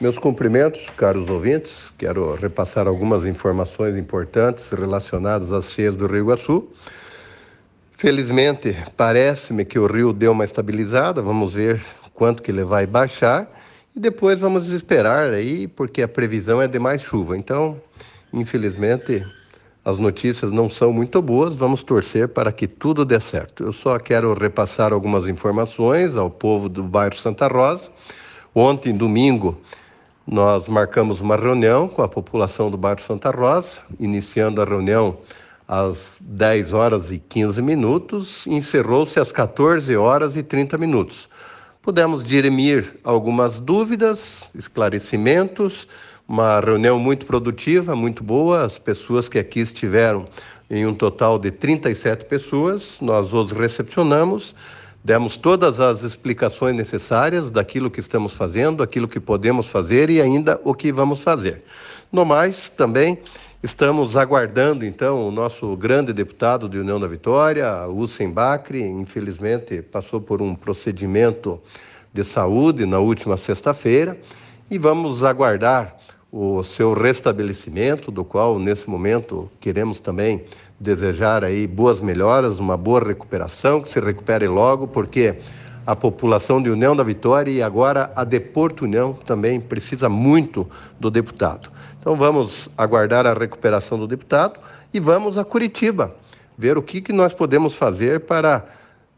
Meus cumprimentos, caros ouvintes. Quero repassar algumas informações importantes relacionadas às cheias do Rio Iguaçu. Felizmente, parece-me que o rio deu uma estabilizada. Vamos ver quanto que ele vai baixar e depois vamos esperar aí, porque a previsão é de mais chuva. Então, infelizmente, as notícias não são muito boas. Vamos torcer para que tudo dê certo. Eu só quero repassar algumas informações ao povo do bairro Santa Rosa. Ontem, domingo, nós marcamos uma reunião com a população do bairro Santa Rosa, iniciando a reunião às 10 horas e 15 minutos, encerrou-se às 14 horas e 30 minutos. Pudemos dirimir algumas dúvidas, esclarecimentos, uma reunião muito produtiva, muito boa. As pessoas que aqui estiveram, em um total de 37 pessoas, nós os recepcionamos demos todas as explicações necessárias daquilo que estamos fazendo, aquilo que podemos fazer e ainda o que vamos fazer. No mais, também estamos aguardando então o nosso grande deputado de União da Vitória, Hussein Bacri, infelizmente passou por um procedimento de saúde na última sexta-feira e vamos aguardar o seu restabelecimento, do qual nesse momento queremos também desejar aí boas melhoras, uma boa recuperação, que se recupere logo, porque a população de União da Vitória e agora a Deporto União também precisa muito do deputado. Então vamos aguardar a recuperação do deputado e vamos a Curitiba ver o que, que nós podemos fazer para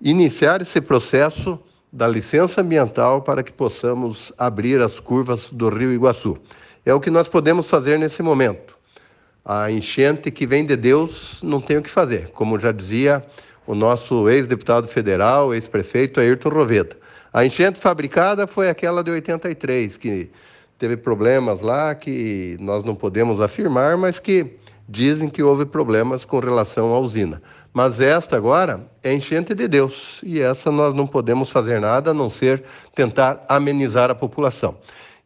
iniciar esse processo da licença ambiental para que possamos abrir as curvas do Rio Iguaçu. É o que nós podemos fazer nesse momento. A enchente que vem de Deus não tem o que fazer, como já dizia o nosso ex-deputado federal, ex-prefeito Ayrton Roveda. A enchente fabricada foi aquela de 83, que teve problemas lá que nós não podemos afirmar, mas que dizem que houve problemas com relação à usina. Mas esta agora é enchente de Deus, e essa nós não podemos fazer nada a não ser tentar amenizar a população.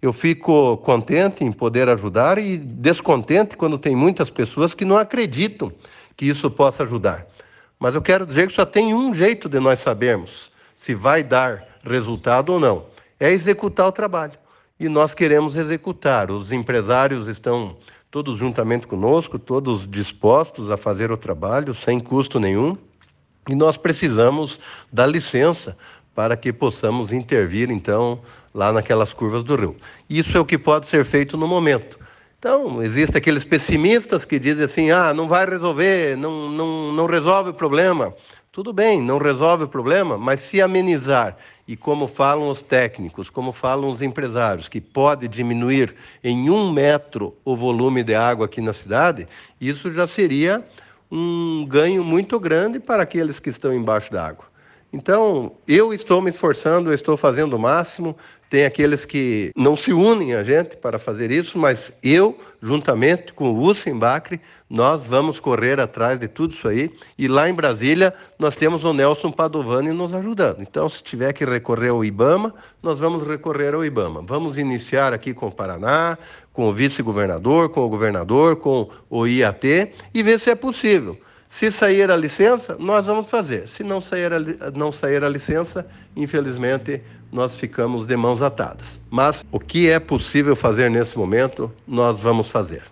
Eu fico contente em poder ajudar e descontente quando tem muitas pessoas que não acreditam que isso possa ajudar. Mas eu quero dizer que só tem um jeito de nós sabermos se vai dar resultado ou não: é executar o trabalho. E nós queremos executar. Os empresários estão todos juntamente conosco, todos dispostos a fazer o trabalho sem custo nenhum. E nós precisamos da licença para que possamos intervir, então, lá naquelas curvas do rio. Isso é o que pode ser feito no momento. Então, existem aqueles pessimistas que dizem assim: ah, não vai resolver, não, não, não resolve o problema. Tudo bem, não resolve o problema, mas se amenizar, e como falam os técnicos, como falam os empresários, que pode diminuir em um metro o volume de água aqui na cidade, isso já seria um ganho muito grande para aqueles que estão embaixo da água. Então, eu estou me esforçando, eu estou fazendo o máximo. Tem aqueles que não se unem a gente para fazer isso, mas eu, juntamente com o Hussein Bacri, nós vamos correr atrás de tudo isso aí. E lá em Brasília, nós temos o Nelson Padovani nos ajudando. Então, se tiver que recorrer ao IBAMA, nós vamos recorrer ao IBAMA. Vamos iniciar aqui com o Paraná, com o vice-governador, com o governador, com o IAT e ver se é possível. Se sair a licença, nós vamos fazer. Se não sair a, não sair a licença, infelizmente, nós ficamos de mãos atadas. Mas o que é possível fazer nesse momento, nós vamos fazer.